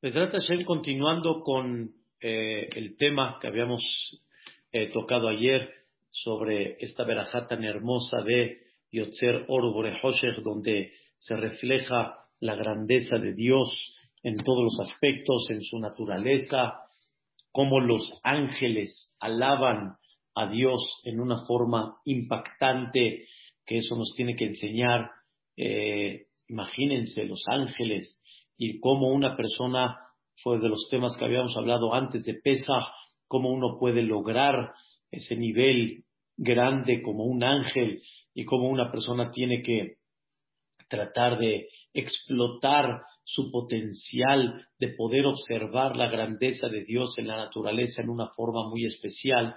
trata Hashem, continuando con eh, el tema que habíamos eh, tocado ayer sobre esta verajá tan hermosa de Yotzer Oro donde se refleja la grandeza de Dios en todos los aspectos, en su naturaleza, cómo los ángeles alaban a Dios en una forma impactante, que eso nos tiene que enseñar. Eh, imagínense los ángeles y cómo una persona, fue de los temas que habíamos hablado antes de Pesa, cómo uno puede lograr ese nivel grande como un ángel y cómo una persona tiene que tratar de explotar su potencial de poder observar la grandeza de Dios en la naturaleza en una forma muy especial.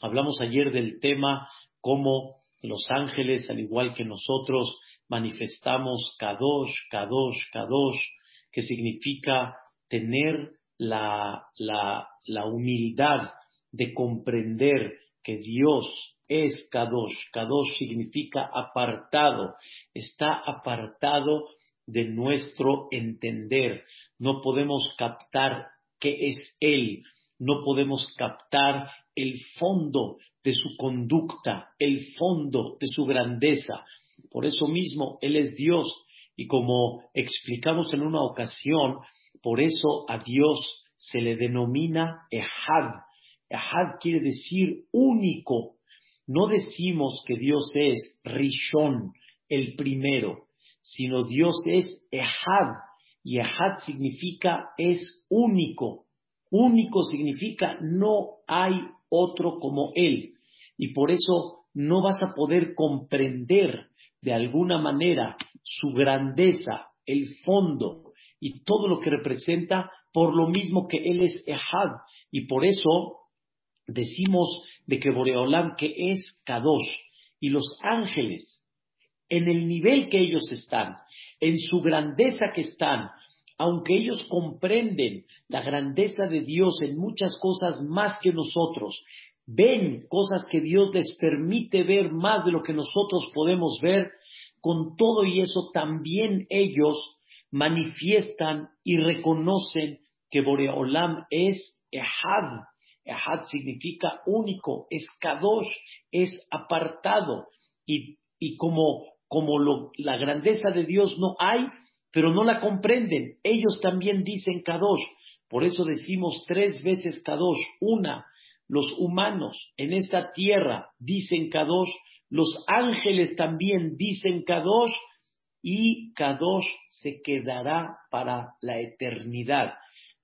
Hablamos ayer del tema cómo los ángeles, al igual que nosotros, manifestamos Kadosh, Kadosh, Kadosh, que significa tener la, la, humildad de comprender que Dios es Kadosh. Kadosh significa apartado, está apartado de nuestro entender. No podemos captar qué es Él, no podemos captar el fondo de su conducta, el fondo de su grandeza. Por eso mismo Él es Dios y como explicamos en una ocasión, por eso a Dios se le denomina Ehad. Ehad quiere decir único. No decimos que Dios es Rishon, el primero, sino Dios es Ehad. Y Ehad significa es único. Único significa no hay otro como Él. Y por eso no vas a poder comprender de alguna manera su grandeza, el fondo y todo lo que representa por lo mismo que Él es Ehad. Y por eso decimos de que Boreolam que es Kadosh y los ángeles en el nivel que ellos están, en su grandeza que están, aunque ellos comprenden la grandeza de Dios en muchas cosas más que nosotros, ven cosas que Dios les permite ver más de lo que nosotros podemos ver, con todo y eso también ellos manifiestan y reconocen que Boreolam es Ehad. Ehad significa único, es Kadosh, es apartado. Y, como, como la grandeza de Dios no hay, pero no la comprenden, ellos también dicen Kadosh. Por eso decimos tres veces Kadosh. Una, los humanos en esta tierra dicen Kadosh los ángeles también dicen Kadosh y Kadosh se quedará para la eternidad.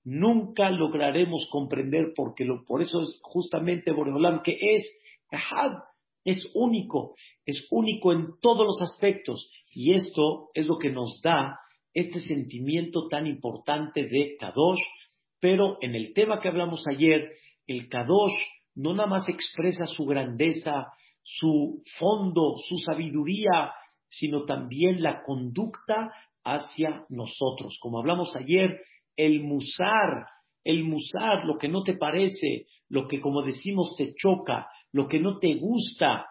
Nunca lograremos comprender porque lo, por eso es justamente Boreolam que es es único, es único en todos los aspectos y esto es lo que nos da este sentimiento tan importante de Kadosh, pero en el tema que hablamos ayer, el Kadosh no nada más expresa su grandeza, su fondo, su sabiduría, sino también la conducta hacia nosotros. Como hablamos ayer, el musar, el musar, lo que no te parece, lo que como decimos te choca, lo que no te gusta,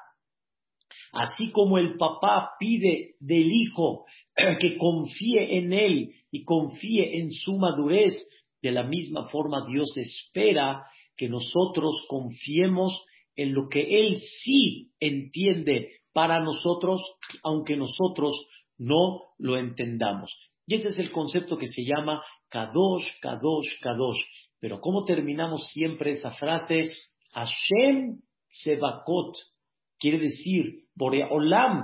así como el papá pide del hijo que confíe en él y confíe en su madurez, de la misma forma Dios espera que nosotros confiemos en lo que Él sí entiende para nosotros, aunque nosotros no lo entendamos. Y ese es el concepto que se llama Kadosh, Kadosh, Kadosh. Pero ¿cómo terminamos siempre esa frase? Hashem Sebakot. Quiere decir, Boreolam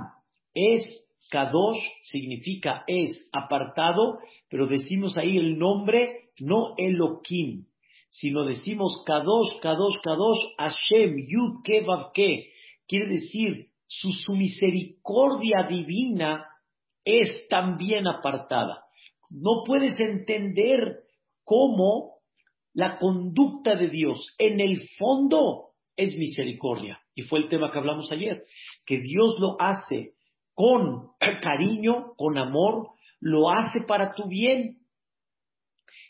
es Kadosh, significa es apartado, pero decimos ahí el nombre, no Elohim sino decimos Kadosh, Kadosh, Kadosh, Hashem, Yud, Ke, Ke. Quiere decir, su, su misericordia divina es también apartada. No puedes entender cómo la conducta de Dios en el fondo es misericordia. Y fue el tema que hablamos ayer, que Dios lo hace con cariño, con amor, lo hace para tu bien.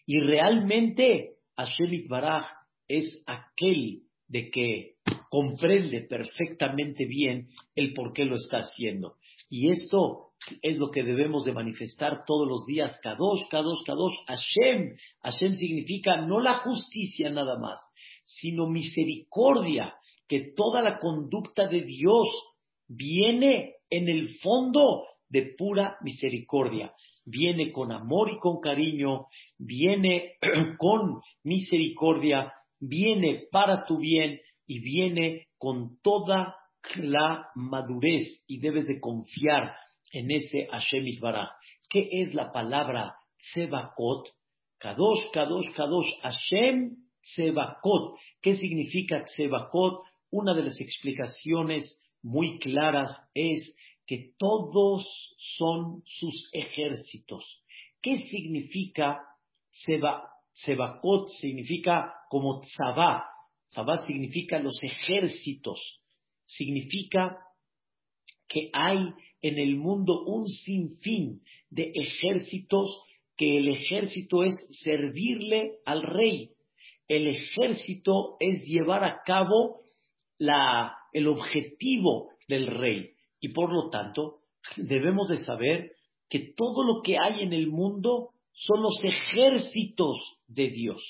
Y realmente Hashem Baraj es aquel de que comprende perfectamente bien el por qué lo está haciendo. Y esto es lo que debemos de manifestar todos los días. Kadosh, Kadosh, Kadosh, Hashem. Hashem significa no la justicia nada más, sino misericordia, que toda la conducta de Dios viene en el fondo de pura misericordia. Viene con amor y con cariño, viene con misericordia, viene para tu bien y viene con toda la madurez y debes de confiar en ese Hashem Isbaraj. ¿Qué es la palabra Tsebakot? Kadosh, Kadosh, Kadosh, Hashem Tsebakot. ¿Qué significa Tsebakot? Una de las explicaciones muy claras es que todos son sus ejércitos. ¿Qué significa Sebakot? Significa como Tzabá. Tzabá significa los ejércitos. Significa que hay en el mundo un sinfín de ejércitos que el ejército es servirle al rey. El ejército es llevar a cabo el objetivo del rey. Y por lo tanto, debemos de saber que todo lo que hay en el mundo son los ejércitos de Dios,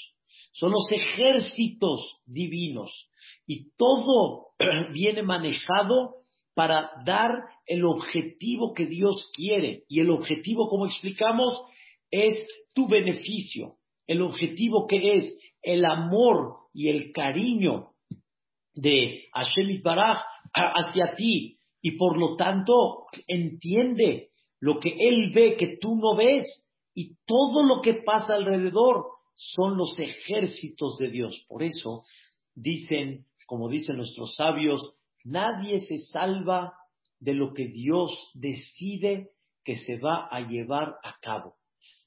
son los ejércitos divinos. Y todo viene manejado para dar el objetivo que Dios quiere. Y el objetivo, como explicamos, es tu beneficio. El objetivo que es el amor y el cariño de Hashem Baraj hacia ti y por lo tanto entiende lo que él ve que tú no ves y todo lo que pasa alrededor son los ejércitos de Dios. Por eso dicen, como dicen nuestros sabios, nadie se salva de lo que Dios decide que se va a llevar a cabo.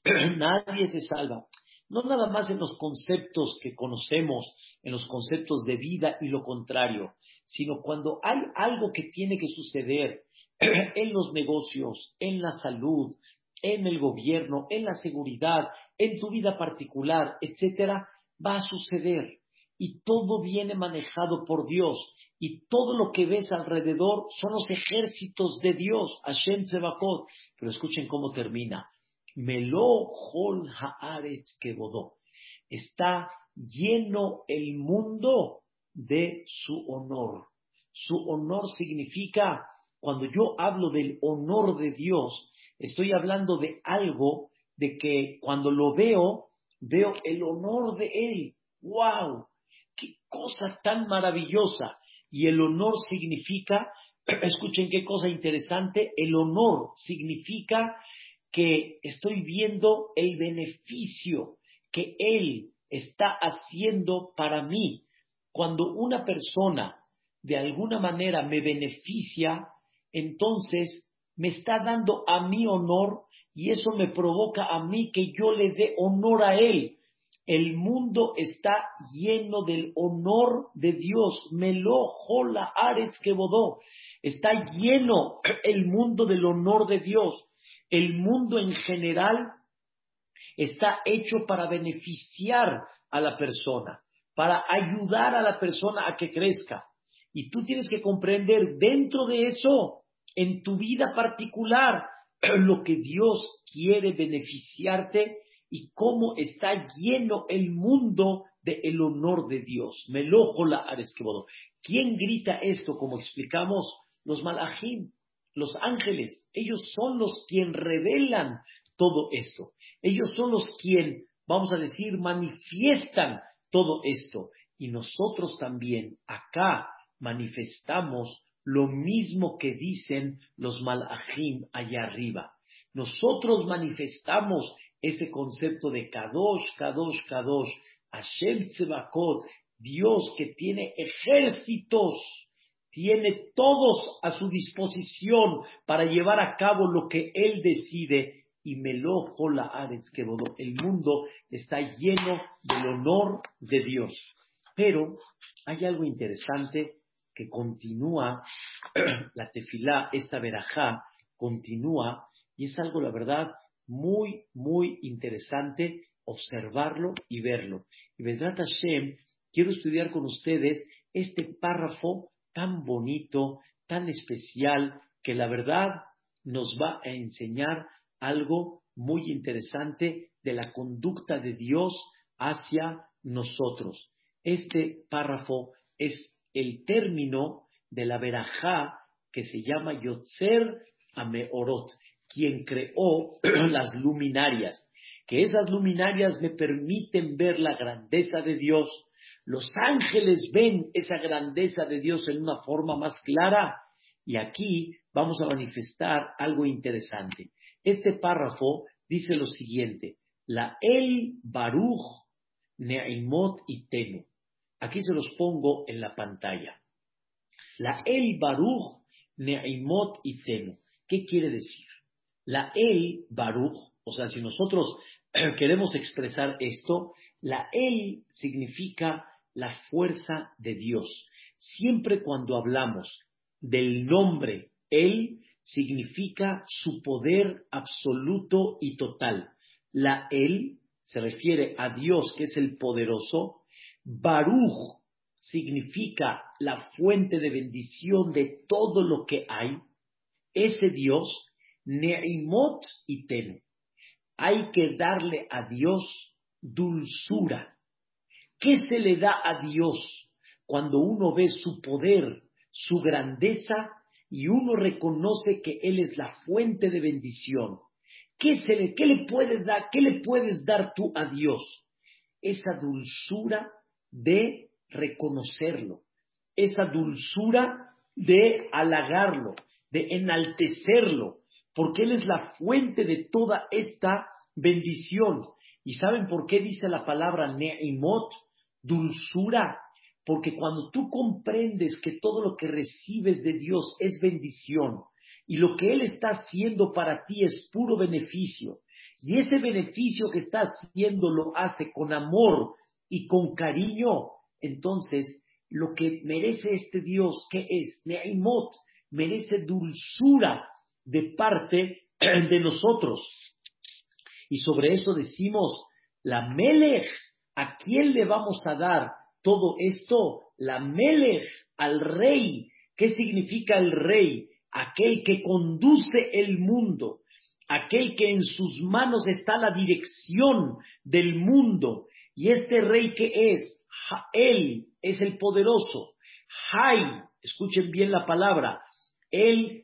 nadie se salva no nada más en los conceptos que conocemos, en los conceptos de vida y lo contrario, sino cuando hay algo que tiene que suceder en los negocios, en la salud, en el gobierno, en la seguridad, en tu vida particular, etcétera, va a suceder. Y todo viene manejado por Dios. Y todo lo que ves alrededor son los ejércitos de Dios, Hashem Sebakot. Pero escuchen cómo termina. Melo Hol Haaretz Kebodó. Está lleno el mundo de su honor. Su honor significa, cuando yo hablo del honor de Dios, estoy hablando de algo de que cuando lo veo, veo el honor de Él. ¡Wow! ¡Qué cosa tan maravillosa! Y el honor significa, escuchen qué cosa interesante, el honor significa que estoy viendo el beneficio que Él está haciendo para mí. Cuando una persona de alguna manera me beneficia, entonces me está dando a mí honor y eso me provoca a mí que yo le dé honor a Él. El mundo está lleno del honor de Dios. Melo jola que bodó. Está lleno el mundo del honor de Dios. El mundo en general está hecho para beneficiar a la persona, para ayudar a la persona a que crezca. Y tú tienes que comprender dentro de eso, en tu vida particular, lo que Dios quiere beneficiarte y cómo está lleno el mundo del el honor de Dios. Melojo la ¿Quién grita esto? Como explicamos, los malajim los ángeles, ellos son los quien revelan todo esto. Ellos son los quien, vamos a decir, manifiestan todo esto. Y nosotros también acá manifestamos lo mismo que dicen los malachim allá arriba. Nosotros manifestamos ese concepto de Kadosh, Kadosh, Kadosh, Hashem Tzebakot, Dios que tiene ejércitos tiene todos a su disposición para llevar a cabo lo que Él decide. Y Melojo la Aretz que el mundo está lleno del honor de Dios. Pero hay algo interesante que continúa, la tefilá, esta verajá, continúa, y es algo, la verdad, muy, muy interesante observarlo y verlo. Y Vedrat Hashem, quiero estudiar con ustedes este párrafo tan bonito, tan especial, que la verdad nos va a enseñar algo muy interesante de la conducta de Dios hacia nosotros. Este párrafo es el término de la verajá que se llama Yotzer Ameorot, quien creó las luminarias, que esas luminarias me permiten ver la grandeza de Dios. Los ángeles ven esa grandeza de Dios en una forma más clara. Y aquí vamos a manifestar algo interesante. Este párrafo dice lo siguiente, la El Baruch Neimot y Tenu. Aquí se los pongo en la pantalla. La El Baruch Neimot y Tenu. ¿Qué quiere decir? La El Baruch, o sea, si nosotros queremos expresar esto, la El significa la fuerza de Dios. Siempre cuando hablamos del nombre El, significa su poder absoluto y total. La El se refiere a Dios, que es el poderoso. Baruch significa la fuente de bendición de todo lo que hay. Ese Dios, Neimot y Ten. Hay que darle a Dios dulzura. ¿Qué se le da a Dios cuando uno ve su poder, su grandeza y uno reconoce que Él es la fuente de bendición? ¿Qué, se le, qué le puedes dar? ¿Qué le puedes dar tú a Dios? Esa dulzura de reconocerlo, esa dulzura de halagarlo, de enaltecerlo, porque Él es la fuente de toda esta bendición. ¿Y saben por qué dice la palabra ne'imot? Dulzura. Porque cuando tú comprendes que todo lo que recibes de Dios es bendición y lo que Él está haciendo para ti es puro beneficio, y ese beneficio que está haciendo lo hace con amor y con cariño, entonces lo que merece este Dios, ¿qué es? Ne'imot, merece dulzura de parte de nosotros. Y sobre eso decimos, la Melech, ¿a quién le vamos a dar todo esto? La Melech, al rey. ¿Qué significa el rey? Aquel que conduce el mundo, aquel que en sus manos está la dirección del mundo. Y este rey que es, él es el poderoso. Hay, escuchen bien la palabra, él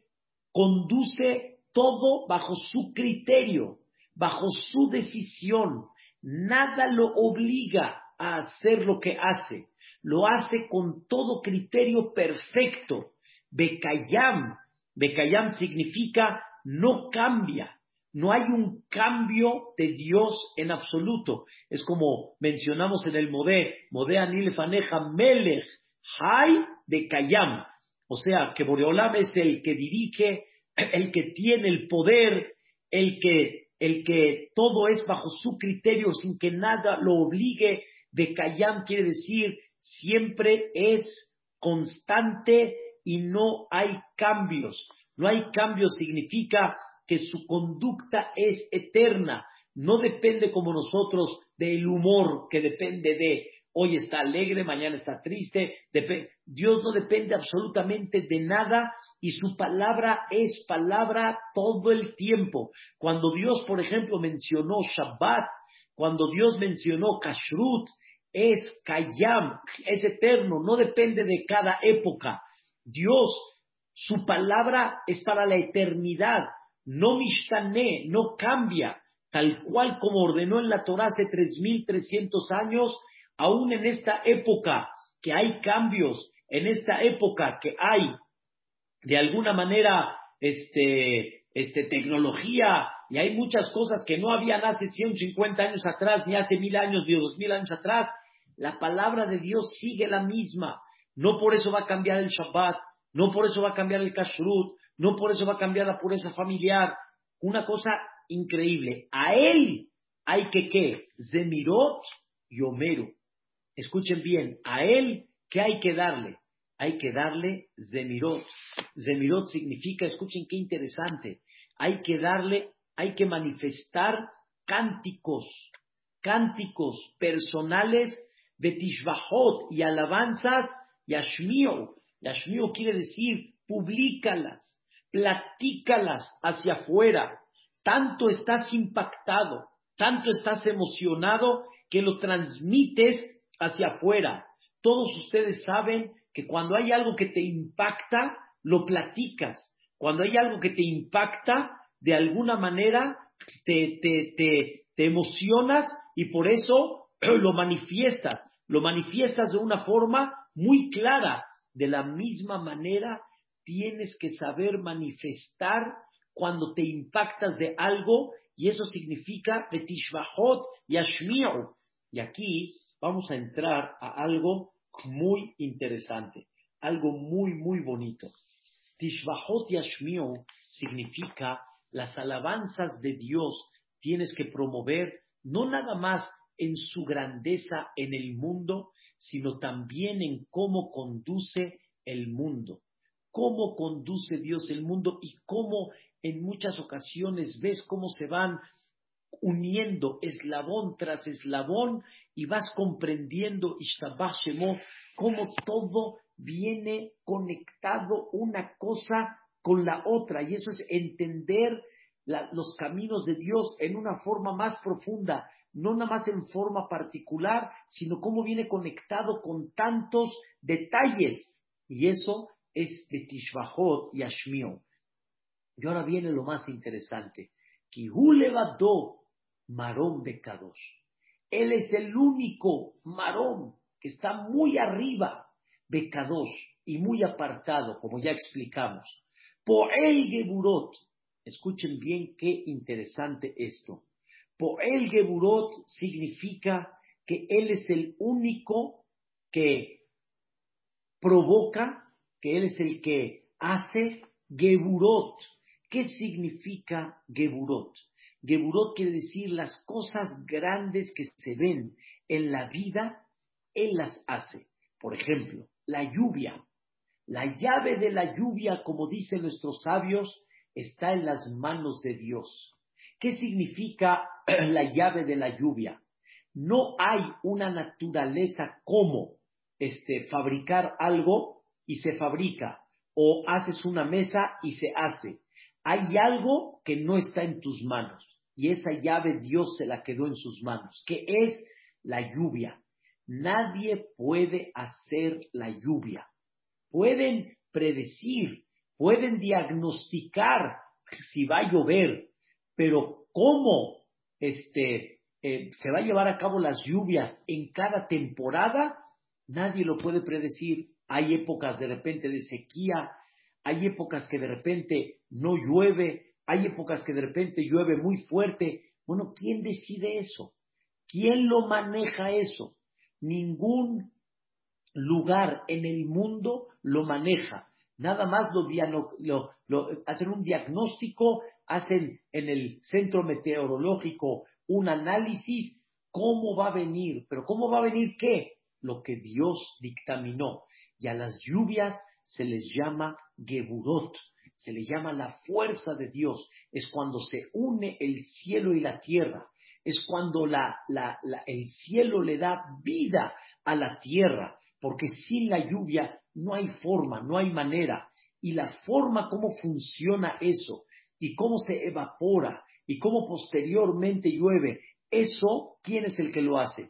conduce todo bajo su criterio bajo su decisión. Nada lo obliga a hacer lo que hace. Lo hace con todo criterio perfecto. Bekayam. Bekayam significa no cambia. No hay un cambio de Dios en absoluto. Es como mencionamos en el Modé, Modé Anil Faneja Melech, Hay Bekayam. O sea, que Boreolam es el que dirige, el que tiene el poder, el que el que todo es bajo su criterio sin que nada lo obligue, de Kayam quiere decir siempre es constante y no hay cambios. No hay cambios significa que su conducta es eterna, no depende como nosotros del humor que depende de hoy está alegre, mañana está triste. Dios no depende absolutamente de nada y su palabra es palabra todo el tiempo. Cuando Dios, por ejemplo, mencionó Shabbat, cuando Dios mencionó Kashrut, es Kayam, es eterno, no depende de cada época. Dios, su palabra es para la eternidad, no mishtane, no cambia, tal cual como ordenó en la Torah hace 3.300 años, aún en esta época que hay cambios, en esta época que hay de alguna manera este, este, tecnología y hay muchas cosas que no habían hace 150 años atrás, ni hace mil años, ni dos mil años atrás, la palabra de Dios sigue la misma. No por eso va a cambiar el Shabbat, no por eso va a cambiar el Kashrut, no por eso va a cambiar la pureza familiar. Una cosa increíble. A él hay que qué? Zemirot y Homero. Escuchen bien, a él, ¿qué hay que darle? hay que darle zemirot. Zemirot significa, escuchen qué interesante, hay que darle, hay que manifestar cánticos, cánticos personales de Tishbahot y alabanzas Yashmio. Yashmio quiere decir, publícalas, platícalas hacia afuera. Tanto estás impactado, tanto estás emocionado que lo transmites hacia afuera. Todos ustedes saben que cuando hay algo que te impacta, lo platicas. Cuando hay algo que te impacta, de alguna manera te, te, te, te emocionas y por eso lo manifiestas. Lo manifiestas de una forma muy clara. De la misma manera, tienes que saber manifestar cuando te impactas de algo y eso significa betishvahot y ashmi'u. Y aquí vamos a entrar a algo muy interesante, algo muy, muy bonito. Tishvahot y ashmi'u significa las alabanzas de Dios tienes que promover no nada más en su grandeza en el mundo, sino también en cómo conduce el mundo, cómo conduce Dios el mundo y cómo en muchas ocasiones ves cómo se van uniendo eslabón tras eslabón y vas comprendiendo cómo todo viene conectado una cosa con la otra y eso es entender los caminos de Dios en una forma más profunda, no nada más en forma particular, sino cómo viene conectado con tantos detalles. Y eso es de Tishbahot y Ashmio. Y ahora viene lo más interesante. Kihulevado Marón de Kadosh. Él es el único Marón que está muy arriba de Kadosh y muy apartado, como ya explicamos. Poel Geburot. Escuchen bien qué interesante esto. Poel Geburot significa que Él es el único que provoca, que Él es el que hace Geburot. ¿Qué significa Geburot? Geburot quiere decir las cosas grandes que se ven en la vida, Él las hace. Por ejemplo, la lluvia. La llave de la lluvia, como dicen nuestros sabios, está en las manos de Dios. ¿Qué significa la llave de la lluvia? No hay una naturaleza como este, fabricar algo y se fabrica, o haces una mesa y se hace hay algo que no está en tus manos y esa llave Dios se la quedó en sus manos, que es la lluvia. Nadie puede hacer la lluvia. Pueden predecir, pueden diagnosticar si va a llover, pero cómo este, eh, se va a llevar a cabo las lluvias en cada temporada, nadie lo puede predecir. Hay épocas de repente de sequía, hay épocas que de repente no llueve, hay épocas que de repente llueve muy fuerte. Bueno, ¿quién decide eso? ¿Quién lo maneja eso? Ningún lugar en el mundo lo maneja. Nada más lo, hacen un diagnóstico, hacen en el centro meteorológico un análisis, cómo va a venir, pero cómo va a venir qué? Lo que Dios dictaminó. Y a las lluvias se les llama Geburot, se le llama la fuerza de Dios. Es cuando se une el cielo y la tierra. Es cuando el cielo le da vida a la tierra. Porque sin la lluvia no hay forma, no hay manera. Y la forma, cómo funciona eso, y cómo se evapora, y cómo posteriormente llueve, eso, ¿quién es el que lo hace?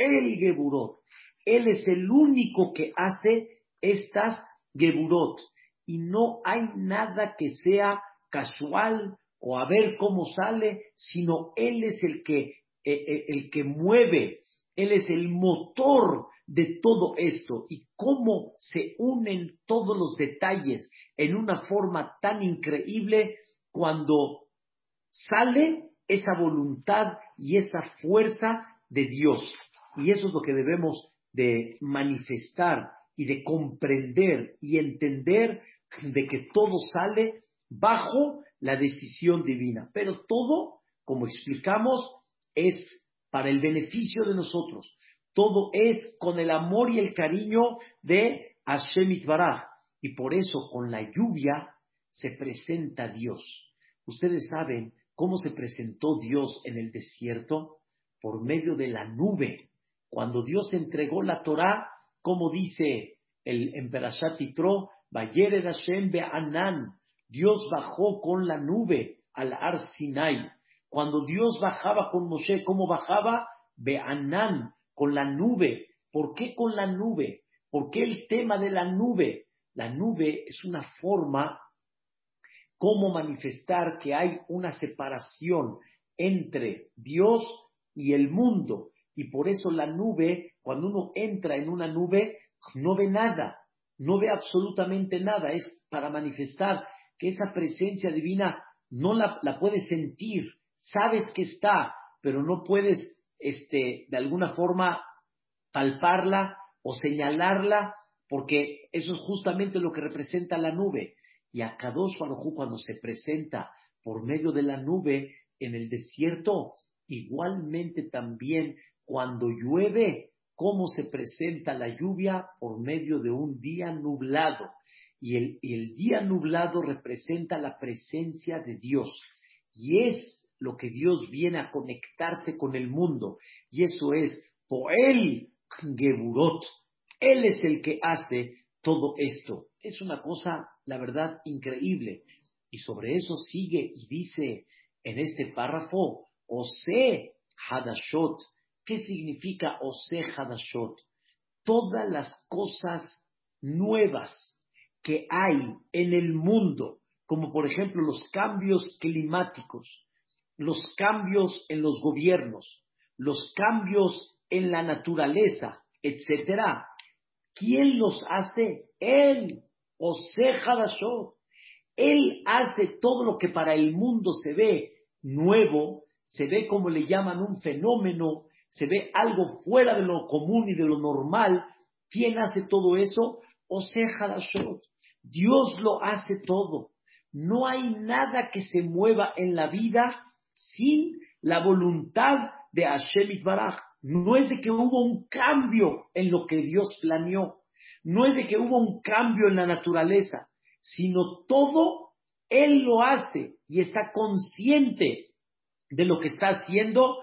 el Geburot. Él es el único que hace estas Geburot. Y no hay nada que sea casual o a ver cómo sale, sino Él es el que, eh, eh, el que mueve, Él es el motor de todo esto y cómo se unen todos los detalles en una forma tan increíble cuando sale esa voluntad y esa fuerza de Dios. Y eso es lo que debemos de manifestar y de comprender y entender de que todo sale bajo la decisión divina. Pero todo, como explicamos, es para el beneficio de nosotros. Todo es con el amor y el cariño de Hashem Itbaraj. Y por eso con la lluvia se presenta Dios. Ustedes saben cómo se presentó Dios en el desierto por medio de la nube. Cuando Dios entregó la Torá, como dice el Emperashat Yitro, Hashem Be'anan, Dios bajó con la nube al Ar Sinai. Cuando Dios bajaba con Moshe, ¿cómo bajaba? Be'anan, con la nube. ¿Por qué con la nube? ¿Por qué el tema de la nube? La nube es una forma como manifestar que hay una separación entre Dios y el mundo. Y por eso la nube, cuando uno entra en una nube, no ve nada, no ve absolutamente nada. Es para manifestar que esa presencia divina no la, puedes sentir, sabes que está, pero no puedes, este, de alguna forma, palparla o señalarla, porque eso es justamente lo que representa la nube. Y a Kadosh cuando se presenta por medio de la nube en el desierto, igualmente también cuando llueve, cómo se presenta la lluvia por medio de un día nublado. Y el, día nublado representa la presencia de Dios. Y es lo que Dios viene a conectarse con el mundo. Y eso es Poel Geburot. Él es el que hace todo esto. Es una cosa, la verdad, increíble. Y sobre eso sigue y dice en este párrafo, Ose Hadashot. ¿Qué significa Ose Hadashot? Todas las cosas nuevas que hay en el mundo, como por ejemplo los cambios climáticos, los cambios en los gobiernos, los cambios en la naturaleza, etcétera, ¿quién los hace? Él, Oseja Dashot. Él hace todo lo que para el mundo se ve nuevo, se ve como le llaman un fenómeno, se ve algo fuera de lo común y de lo normal. ¿Quién hace todo eso? Oseja Dashot. Dios lo hace todo. No hay nada que se mueva en la vida sin la voluntad de Hashem Baraj. No es de que hubo un cambio en lo que Dios planeó. No es de que hubo un cambio en la naturaleza, sino todo Él lo hace y está consciente de lo que está haciendo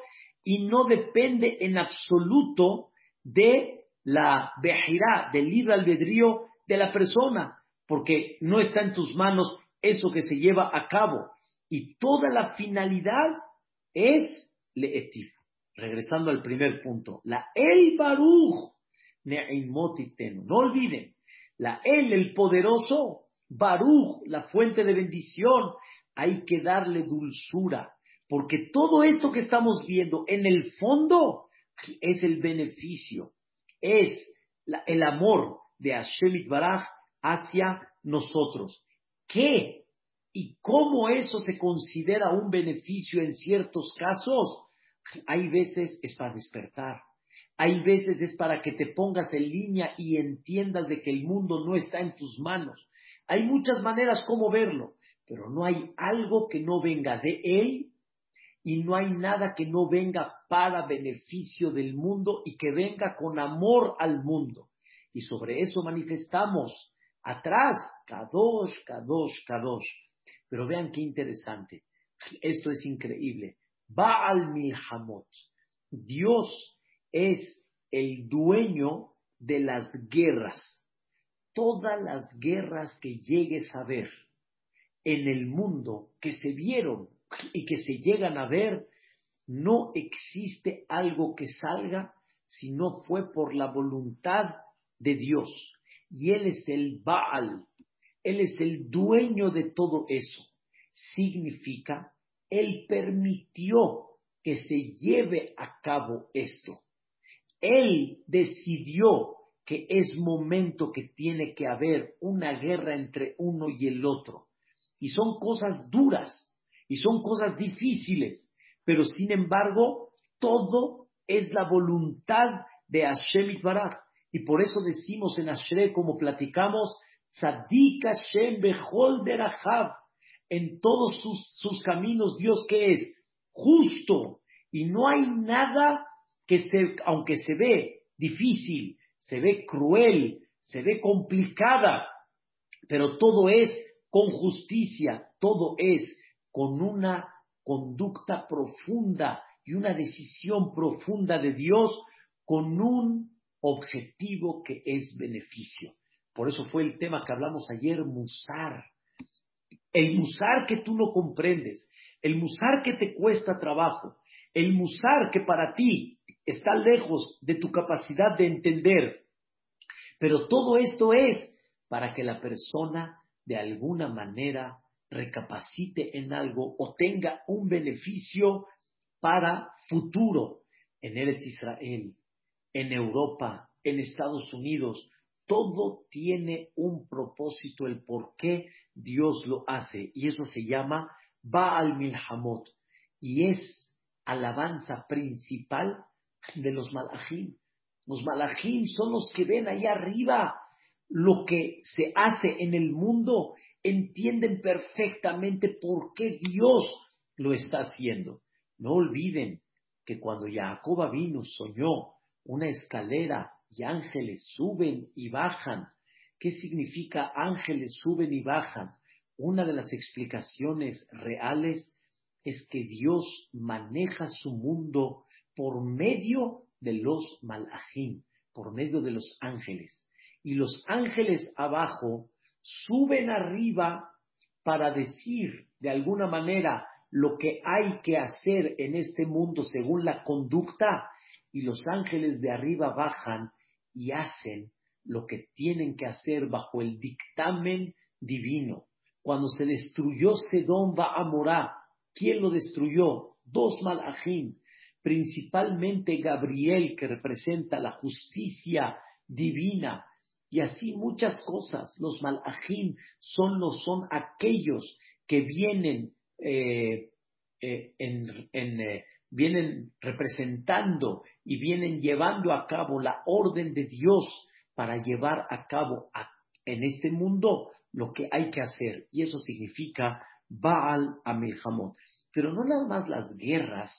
y no depende en absoluto de la vejirá, del libre albedrío de la persona porque no está en tus manos eso que se lleva a cabo. Y toda la finalidad es leetif. Regresando al primer punto, la el baruch No olviden, la el, el poderoso, baruch, la fuente de bendición, hay que darle dulzura, porque todo esto que estamos viendo en el fondo es el beneficio, es el amor de Hashem Baraj hacia nosotros. ¿Qué y cómo eso se considera un beneficio en ciertos casos? Hay veces es para despertar, hay veces es para que te pongas en línea y entiendas de que el mundo no está en tus manos. Hay muchas maneras como verlo, pero no hay algo que no venga de él y no hay nada que no venga para beneficio del mundo y que venga con amor al mundo. Y sobre eso manifestamos Atrás, Kadosh, Kadosh, Kadosh. Pero vean qué interesante. Esto es increíble. Baal Milhamot. Dios es el dueño de las guerras. Todas las guerras que llegues a ver en el mundo, que se vieron y que se llegan a ver, no existe algo que salga si no fue por la voluntad de Dios y Él es el Baal, Él es el dueño de todo eso. Significa, Él permitió que se lleve a cabo esto. Él decidió que es momento que tiene que haber una guerra entre uno y el otro. Y son cosas duras y son cosas difíciles, pero sin embargo, todo es la voluntad de Hashem Baraj. Y por eso decimos en Ashre, como platicamos, Tzadik Hashem Bechol Derahab. En todos sus, caminos, Dios que es justo. Y no hay nada que se, aunque se ve difícil, se ve cruel, se ve complicada, pero todo es con justicia, todo es con una conducta profunda y una decisión profunda de Dios, con un objetivo que es beneficio. Por eso fue el tema que hablamos ayer, Musar. el musar que tú no comprendes, el musar que te cuesta trabajo, el musar que para ti está lejos de tu capacidad de entender. Pero todo esto es para que la persona de alguna manera recapacite en algo o tenga un beneficio para futuro en Eretz Israel, en Europa, en Estados Unidos. Todo tiene un propósito, el por qué Dios lo hace. Y eso se llama Baal Milhamot. Y es alabanza principal de los malachim. Los malachim son los que ven ahí arriba lo que se hace en el mundo, entienden perfectamente por qué Dios lo está haciendo. No olviden que cuando Jacob vino soñó una escalera y ángeles suben y bajan. ¿Qué significa ángeles suben y bajan? Una de las explicaciones reales es que Dios maneja su mundo por medio de los malajim, por medio de los ángeles. Y los ángeles abajo suben arriba para decir de alguna manera lo que hay que hacer en este mundo según la conducta y los ángeles de arriba bajan y hacen lo que tienen que hacer bajo el dictamen divino. Cuando se destruyó Sedón va a Morá, ¿quién lo destruyó? Dos malajim, principalmente Gabriel, que representa la justicia divina, y así muchas cosas. Los malajim son, son aquellos que vienen, eh, eh, eh, vienen representando y vienen llevando a cabo la orden de Dios para llevar a cabo en este mundo lo que hay que hacer. Y eso significa Baal Amilhamot. Pero no nada más las guerras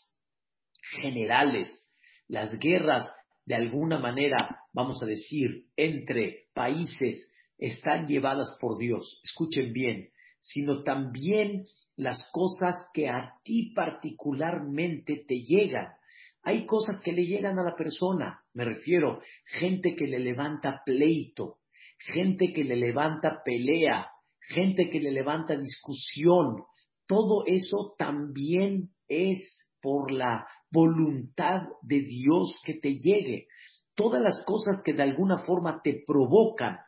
generales, las guerras de alguna manera, vamos a decir, entre países están llevadas por Dios. Escuchen bien, sino también las cosas que a ti particularmente te llegan. Hay cosas que le llegan a la persona, me refiero, gente que le levanta pleito, gente que le levanta pelea, gente que le levanta discusión. Todo eso también es por la voluntad de Dios que te llegue. Todas las cosas que de alguna forma te provocan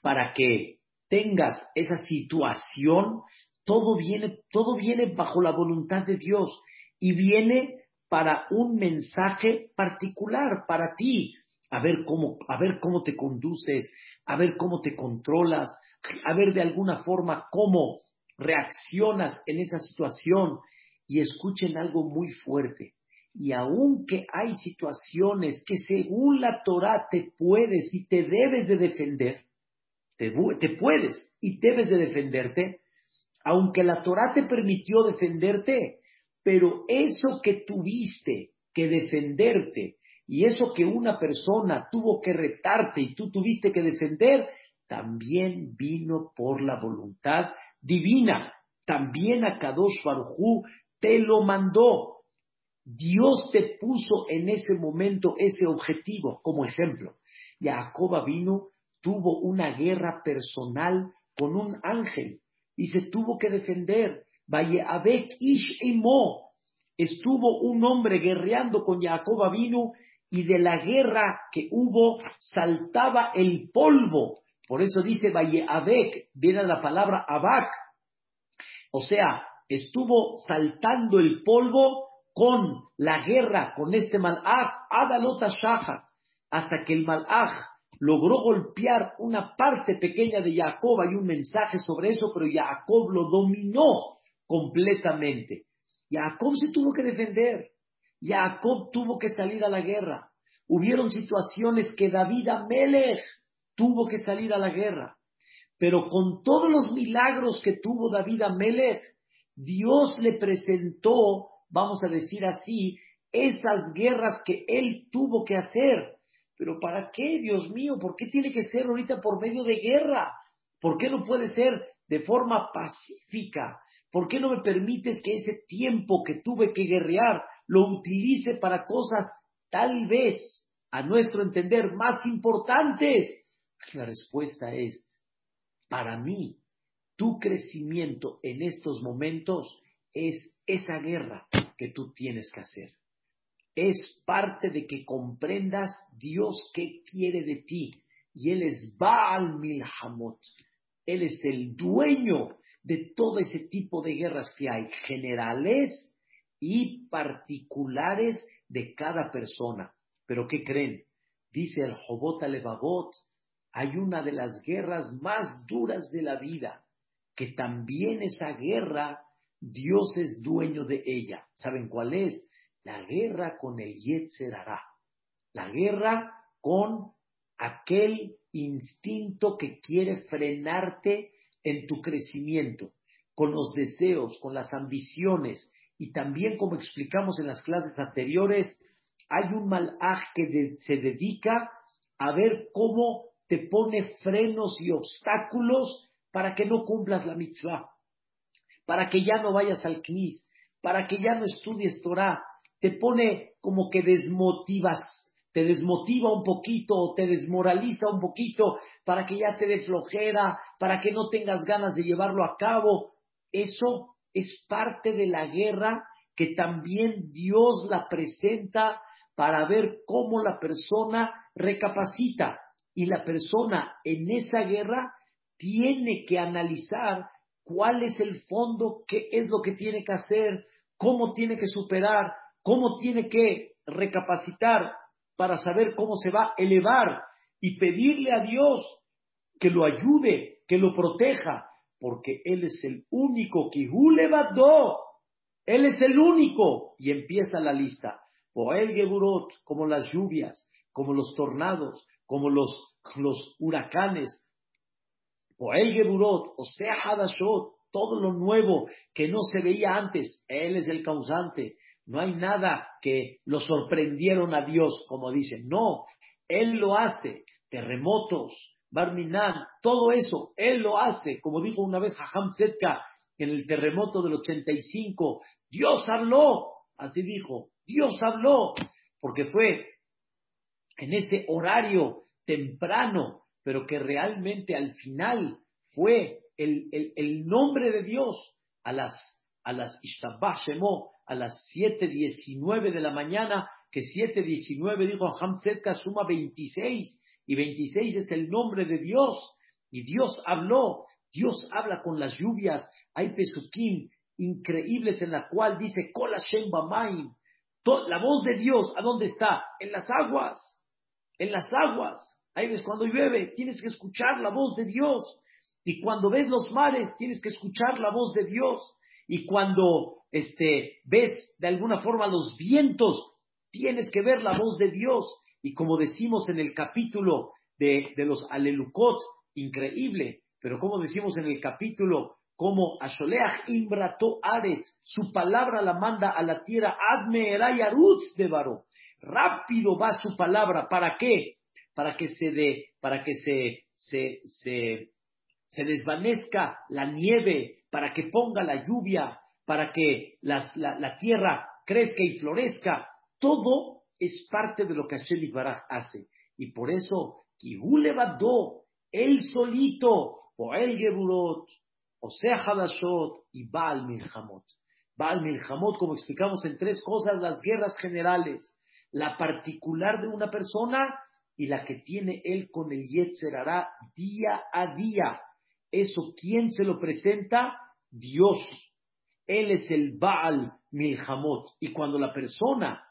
para que tengas esa situación, todo viene, todo viene bajo la voluntad de Dios y viene para un mensaje particular para ti. A ver cómo, a ver cómo te conduces, a ver cómo te controlas, a ver de alguna forma cómo reaccionas en esa situación. Y escuchen algo muy fuerte. Y aunque hay situaciones que según la Torah te puedes y te debes de defender, te, te puedes y debes de defenderte, aunque la Torah te permitió defenderte, pero eso que tuviste que defenderte y eso que una persona tuvo que retarte y tú tuviste que defender, también vino por la voluntad divina. También a Kadosh Baruj te lo mandó. Dios te puso en ese momento ese objetivo como ejemplo. Jacob vino, tuvo una guerra personal con un ángel y se tuvo que defender. Abek Ish Imo. Estuvo un hombre guerreando con Jacob vino y de la guerra que hubo saltaba el polvo. Por eso dice Abek, viene la palabra Abak. O sea, estuvo saltando el polvo con la guerra con este malaj, Adalota Shaha, hasta que el malaj logró golpear una parte pequeña de Jacob. Hay un mensaje sobre eso, pero Jacob lo dominó completamente. Jacob se tuvo que defender. Jacob tuvo que salir a la guerra. Hubieron situaciones que David Amelech tuvo que salir a la guerra. Pero con todos los milagros que tuvo David Amelech, Dios le presentó vamos a decir así, esas guerras que él tuvo que hacer. Pero ¿para qué, Dios mío? ¿Por qué tiene que ser ahorita por medio de guerra? ¿Por qué no puede ser de forma pacífica? ¿Por qué no me permites que ese tiempo que tuve que guerrear lo utilice para cosas tal vez, a nuestro entender, más importantes? La respuesta es, para mí, Tu crecimiento en estos momentos es esa guerra que tú tienes que hacer. Es parte de que comprendas Dios qué quiere de ti. Y Él es Baal Milhamot. Él es el dueño de todo ese tipo de guerras que hay, generales y particulares de cada persona. Pero ¿qué creen? Dice el Jobot Alevabot, hay una de las guerras más duras de la vida, que también esa guerra Dios es dueño de ella. ¿Saben cuál es? La guerra con el Yetzerará. La guerra con aquel instinto que quiere frenarte en tu crecimiento, con los deseos, con las ambiciones y también como explicamos en las clases anteriores, hay un malaj que se dedica a ver cómo te pone frenos y obstáculos para que no cumplas la mitzvah, para que ya no vayas al knis, para que ya no estudies Torah, te pone como que desmotivas, te desmotiva un poquito o te desmoraliza un poquito para que ya te dé flojera, para que no tengas ganas de llevarlo a cabo. Eso es parte de la guerra que también Dios la presenta para ver cómo la persona recapacita. Y la persona en esa guerra tiene que analizar cuál es el fondo, qué es lo que tiene que hacer, cómo tiene que superar, cómo tiene que recapacitar para saber cómo se va a elevar y pedirle a Dios que lo ayude, que lo proteja, porque Él es el único levantó. Él es el único. Y empieza la lista. Poel Geburot, como las lluvias, como los tornados, como los, los huracanes. Poel Geburot, o sea, Hadashot, todo lo nuevo que no se veía antes. Él es el causante. No hay nada que lo sorprendieron a Dios, como dicen. No, Él lo hace. Terremotos, Barminan, todo eso, Él lo hace. Como dijo una vez Hajam Zetka en el terremoto del 85, Dios habló. Así dijo, Dios habló, porque fue en ese horario temprano, pero que realmente al final fue el, el, nombre de Dios a las, a las a las 7.19 de la mañana, que 7.19 dijo Hamzetka suma 26, y 26 es el nombre de Dios, y Dios habló, Dios habla con las lluvias, hay pesukim increíbles en la cual dice, Kola la voz de Dios, ¿a dónde está? En las aguas, en las aguas. Ahí ves, cuando llueve, tienes que escuchar la voz de Dios. Y cuando ves los mares, tienes que escuchar la voz de Dios. Y cuando este, ves de alguna forma los vientos, tienes que ver la voz de Dios. Y como decimos en el capítulo de, de los Alelucot, increíble, pero como decimos en el capítulo como Asholeach Imbrato Aretz, su palabra la manda a la tierra, Adme Erayarutz de Baró. Rápido va su palabra, ¿para qué? Para que se de, para que se, se, se, se desvanezca la nieve, para que ponga la lluvia, para que las, la, la, tierra crezca y florezca. Todo es parte de lo que Hashem Baraj hace. Y por eso, Kihulevadó, él solito, o el Geburot, o sea Hadashot y Baal Milhamot. Baal Milhamot, como explicamos en tres cosas, las guerras generales, la particular de una persona y la que tiene él con el Yetzerará día a día. Eso, ¿quién se lo presenta? Dios. Él es el Baal Milhamot. Y cuando la persona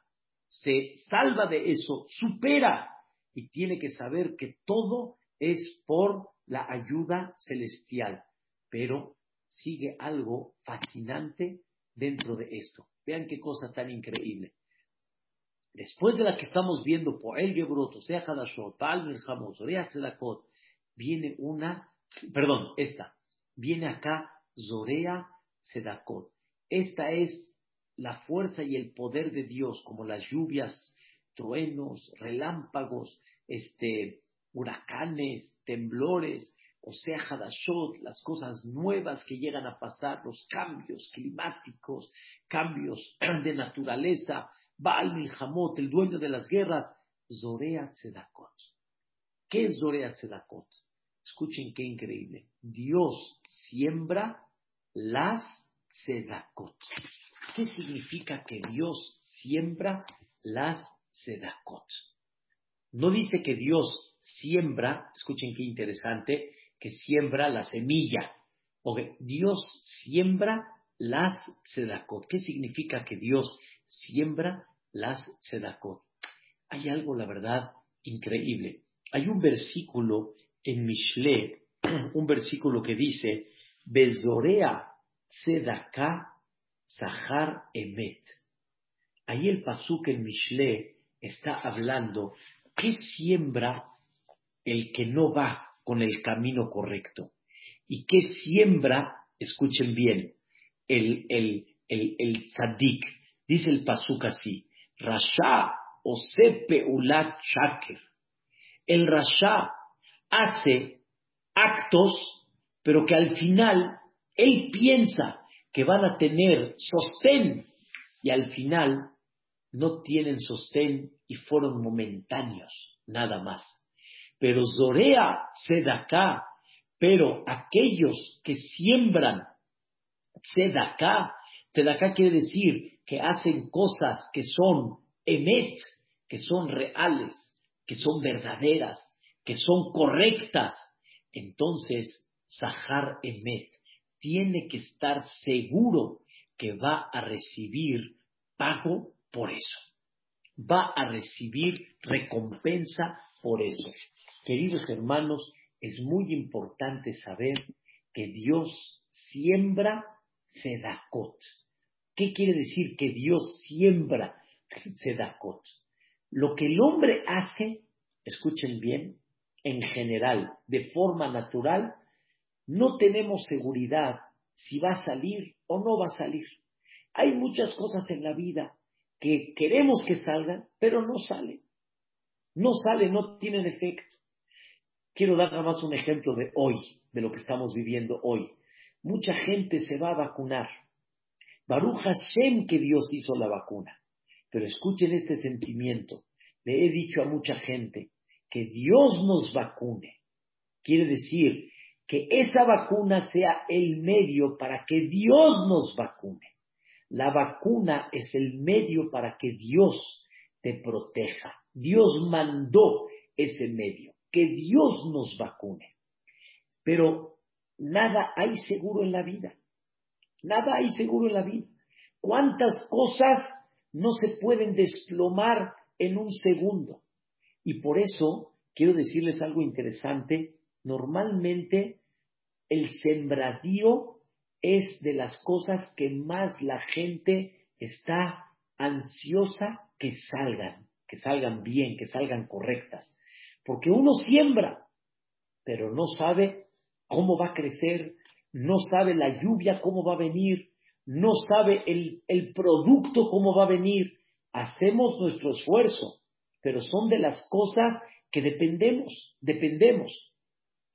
se salva de eso, supera y tiene que saber que todo es por la ayuda celestial. Pero sigue algo fascinante dentro de esto. Vean qué cosa tan increíble. Después de la que estamos viendo por el Gebrot, sea Hadashot, Baal Milhamot, Tzedakot, viene una, perdón, esta, viene acá Zorea Sedakot. Esta es la fuerza y el poder de Dios, como las lluvias, truenos, relámpagos, este, huracanes, temblores, o sea, Hadashot, las cosas nuevas que llegan a pasar, los cambios climáticos, cambios de naturaleza, Baal Milhamot, el dueño de las guerras, Zorea Tzedakot. ¿Qué es Zorea Tzedakot? Escuchen qué increíble. Dios siembra las sedakot. ¿Qué significa que Dios siembra las sedakot? No dice que Dios siembra, escuchen qué interesante, que siembra la semilla. O Dios siembra las sedakot. ¿Qué significa que Dios siembra las sedakot? Hay algo, la verdad, increíble. Hay un versículo en Mishle, un versículo que dice, Bezorea Sedaká Sahar Emet. Ahí el pasuk en Mishle está hablando qué siembra el que no va con el camino correcto y qué siembra, escuchen bien, el, el, el, el tzadik. Dice el pasuk así, Rasha Osepe Ulat Shaker. El Rasha hace actos, pero que al final él piensa que van a tener sostén y al final no tienen sostén y fueron momentáneos, nada más. Pero Zorea Sedaká, pero aquellos que siembran Sedaká, Sedaká quiere decir que hacen cosas que son emet, que son reales, que son verdaderas, que son correctas, entonces Sahar Emet tiene que estar seguro que va a recibir pago por eso. Va a recibir recompensa por eso. Queridos hermanos, es muy importante saber que Dios siembra sedakot. ¿Qué quiere decir que Dios siembra sedakot? Lo que el hombre hace, escuchen bien, en general, de forma natural, no tenemos seguridad si va a salir o no va a salir. Hay muchas cosas en la vida que queremos que salgan, pero no salen. No salen, no tienen efecto. Quiero dar nada más un ejemplo de hoy, de lo que estamos viviendo hoy. Mucha gente se va a vacunar. Baruch Hashem que Dios hizo la vacuna. Pero escuchen este sentimiento. Le he dicho a mucha gente, que Dios nos vacune. Quiere decir que esa vacuna sea el medio para que Dios nos vacune. La vacuna es el medio para que Dios te proteja. Dios mandó ese medio, que Dios nos vacune. Pero nada hay seguro en la vida. Nada hay seguro en la vida. ¿Cuántas cosas no se pueden desplomar en un segundo? Y por eso quiero decirles algo interesante. Normalmente el sembradío es de las cosas que más la gente está ansiosa que salgan, que salgan bien, que salgan correctas. Porque uno siembra, pero no sabe cómo va a crecer, no sabe la lluvia cómo va a venir, no sabe el, el producto cómo va a venir. Hacemos nuestro esfuerzo, pero son de las cosas que dependemos, dependemos.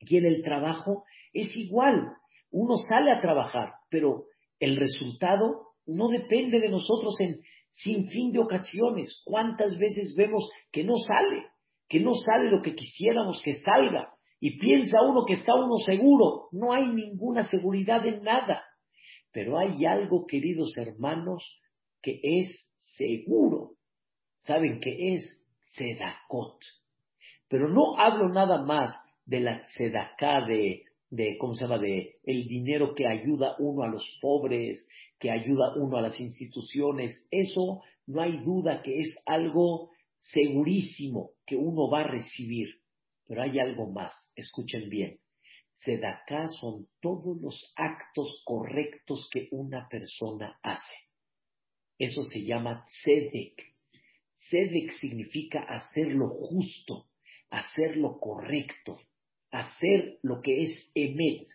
Y en el trabajo es igual. Uno sale a trabajar, pero el resultado no depende de nosotros en sin fin de ocasiones. ¿Cuántas veces vemos que no sale? Que no sale lo que quisiéramos que salga. Y piensa uno que está uno seguro. No hay ninguna seguridad en nada. Pero hay algo, queridos hermanos, que es seguro. ¿Saben qué es? Sedacot. Pero no hablo nada más de la sedacá de, de, ¿cómo se llama?, de el dinero que ayuda uno a los pobres, que ayuda uno a las instituciones. Eso no hay duda que es algo segurísimo que uno va a recibir. Pero hay algo más, escuchen bien. Sedacá son todos los actos correctos que una persona hace. Eso se llama tzedek. Tzedek significa hacer lo justo, hacer lo correcto, hacer lo que es emet.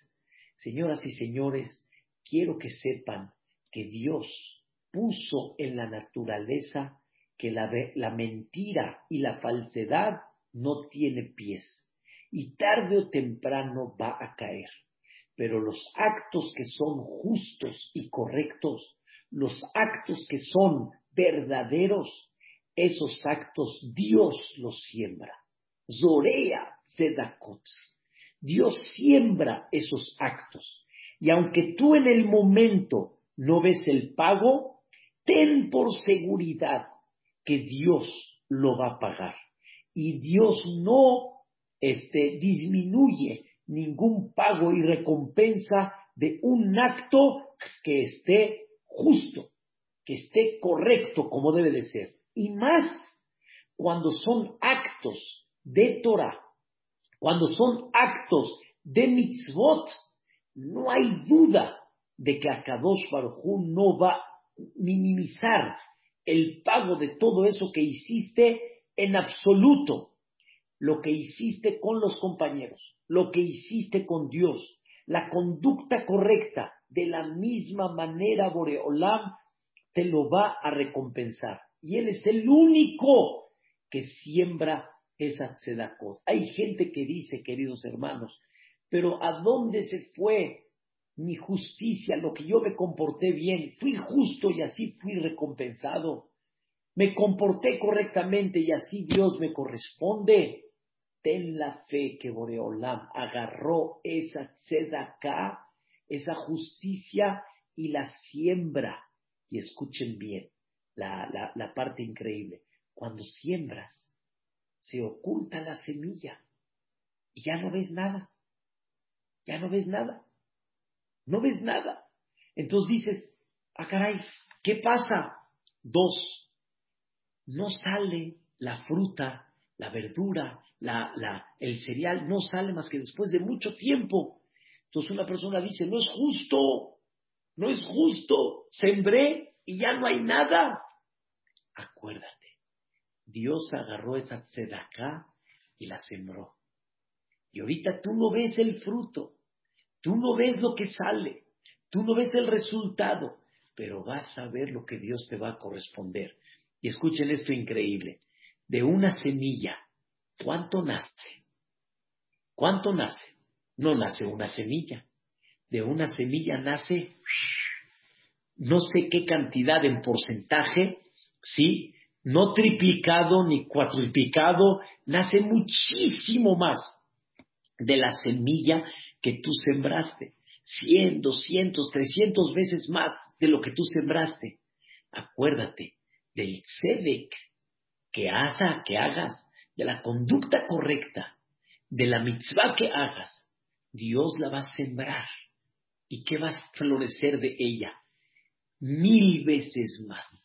Señoras y señores, quiero que sepan que Dios puso en la naturaleza que la, la mentira y la falsedad no tiene pies y tarde o temprano va a caer. Pero los actos que son justos y correctos, los actos que son verdaderos, esos actos Dios los siembra. Zorea Sedakot. Dios siembra esos actos. Y aunque tú en el momento no ves el pago, ten por seguridad que Dios lo va a pagar. Y Dios no este, disminuye ningún pago y recompensa de un acto que esté justo, que esté correcto como debe de ser. Y más cuando son actos de Torah, cuando son actos de mitzvot, no hay duda de que Akadosh Baruj no va a minimizar el pago de todo eso que hiciste en absoluto. Lo que hiciste con los compañeros, lo que hiciste con Dios, la conducta correcta, de la misma manera Boreolam te lo va a recompensar. Y Él es el único que siembra esa tzedakot. Hay gente que dice, queridos hermanos, pero ¿a dónde se fue mi justicia, lo que yo me comporté bien? Fui justo y así fui recompensado. Me comporté correctamente y así Dios me corresponde. Ten la fe que Boreolam agarró esa tzedaká, esa justicia y la siembra. Y escuchen bien la, la parte increíble. Cuando siembras, se oculta la semilla y ya no ves nada. Ya no ves nada. No ves nada. Entonces dices, ah, caray, ¿qué pasa? Dos, no sale la fruta, la verdura, la, el cereal, no sale más que después de mucho tiempo. Entonces una persona dice, no es justo, no es justo, sembré y ya no hay nada. Acuérdate Dios agarró esa tzedaká y la sembró. Y ahorita tú no ves el fruto, tú no ves lo que sale, tú no ves el resultado, pero vas a ver lo que Dios te va a corresponder. Y escuchen esto increíble. De una semilla, ¿cuánto nace? ¿Cuánto nace? No nace una semilla. De una semilla nace no sé qué cantidad en porcentaje, ¿sí? no triplicado ni cuatriplicado, nace muchísimo más de la semilla que tú sembraste. Cien, doscientos, trescientos veces más de lo que tú sembraste. Acuérdate del tzedek que, haga, que hagas, de la conducta correcta, de la mitzvah que hagas. Dios la va a sembrar. ¿Y qué vas a florecer de ella? Mil veces más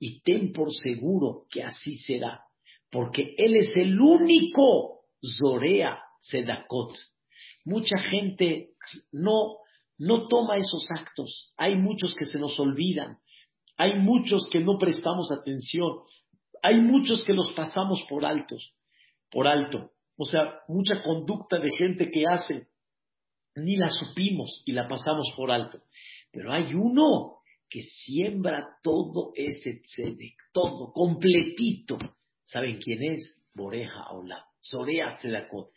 y ten por seguro que así será, porque Él es el único Zorea Sedakot. Mucha gente no, no toma esos actos, hay muchos que se nos olvidan, hay muchos que no prestamos atención, hay muchos que los pasamos por altos, por alto. O sea, mucha conducta de gente que hace, ni la supimos y la pasamos por alto. Pero hay uno que siembra todo ese tzedek, todo, completito. ¿Saben quién es? Boreja Olam, Zorea Tzedakot.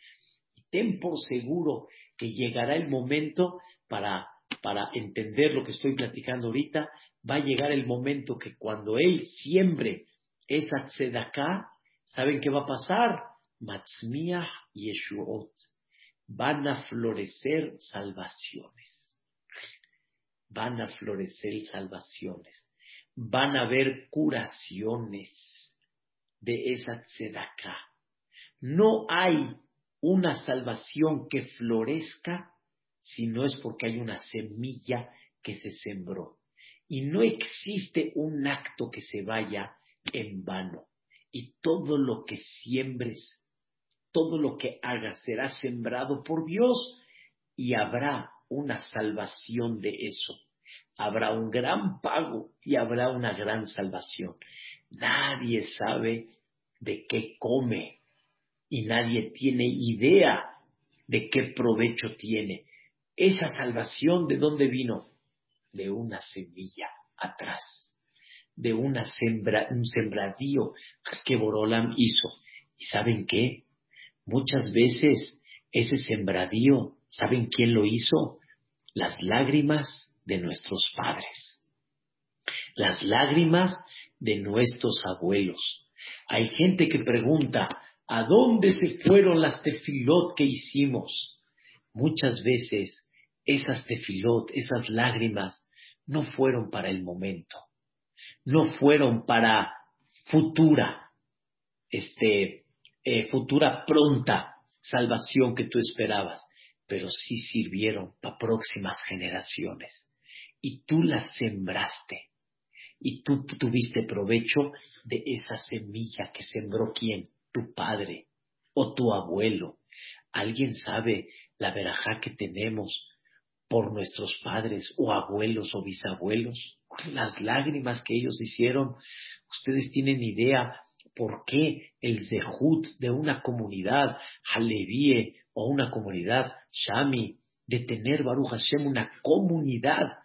Y ten por seguro que llegará el momento para, para entender lo que estoy platicando ahorita, va a llegar el momento que cuando él siembre esa tzedaká, ¿saben qué va a pasar? Matzmiah Yeshuot. Van a florecer salvaciones van a florecer salvaciones, van a haber curaciones de esa tzedakah. No hay una salvación que florezca si no es porque hay una semilla que se sembró. Y no existe un acto que se vaya en vano. Y todo lo que siembres, todo lo que hagas será sembrado por Dios y habrá una salvación de eso. Habrá un gran pago y habrá una gran salvación. Nadie sabe de qué come y nadie tiene idea de qué provecho tiene. Esa salvación, ¿de dónde vino? De una semilla atrás, de un sembradío que Borolam hizo. ¿Y saben qué? Muchas veces ese sembradío ¿Saben quién lo hizo? Las lágrimas de nuestros padres. Las lágrimas de nuestros abuelos. Hay gente que pregunta, ¿a dónde se fueron las tefilot que hicimos? muchas veces esas tefilot, esas lágrimas, no fueron para el momento, no fueron para futura, este, eh, futura pronta salvación que tú esperabas, pero sí sirvieron para próximas generaciones. Y tú las sembraste. Y tú tuviste provecho de esa semilla que sembró quién? Tu padre o tu abuelo. ¿Alguien sabe la verajá que tenemos por nuestros padres o abuelos o bisabuelos? Las lágrimas que ellos hicieron. Ustedes tienen idea por qué el zehut de una comunidad Halevie o una comunidad Shami, de tener Baruch Hashem una comunidad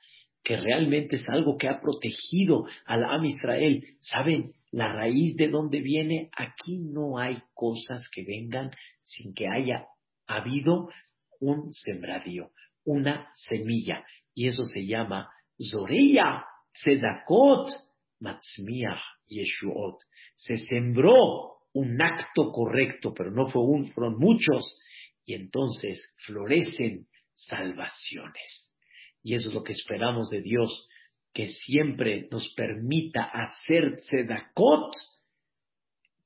que realmente es algo que ha protegido al Am Israel. ¿Saben la raíz de dónde viene? Aquí no hay cosas que vengan sin que haya habido un sembradío, una semilla. Y eso se llama Zoreya, Sedakot, Matzmiach, Yeshuot. Se sembró un acto correcto, pero no fue un, fueron muchos. Y entonces florecen salvaciones. Y eso es lo que esperamos de Dios, que siempre nos permita hacer tzedakot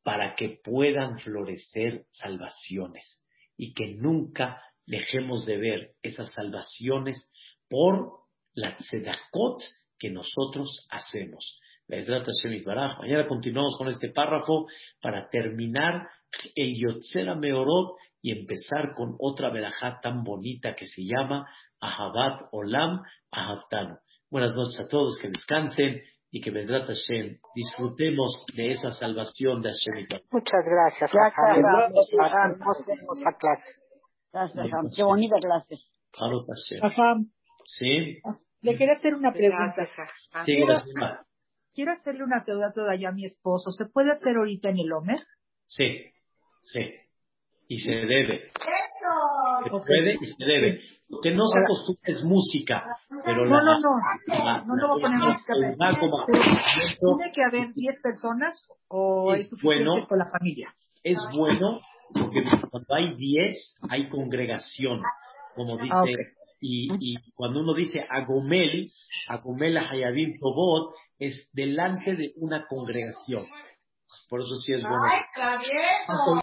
para que puedan florecer salvaciones y que nunca dejemos de ver esas salvaciones por la tzedakot que nosotros hacemos. Mañana continuamos con este párrafo para terminar el Yotzera Meorot y empezar con otra verajá tan bonita que se llama Ahabat Olam Ahavtanu. Buenas noches a todos, que descansen y que Bedrat Hashem disfrutemos de esa salvación de Hashem. Muchas gracias. Gracias. Gracias, Qué bonita clase. Hashem. Sí. Le quería hacer una pregunta. Sí, gracias. Quiero hacerle una deuda todavía a mi esposo. ¿Se puede hacer ahorita en el Homer? Sí, sí y se debe. Se puede y se debe. Lo que no se acostumbra es música. Pero no, no, no. no, no voy a poner música. ¿Tiene que haber 10 personas o es, suficiente bueno, con la familia? Es bueno porque cuando hay 10 hay congregación, como dice. Ah, y, y, cuando uno dice Agomel, Agomel Hayabim Tobot, es delante de una congregación. Por eso sí es bueno.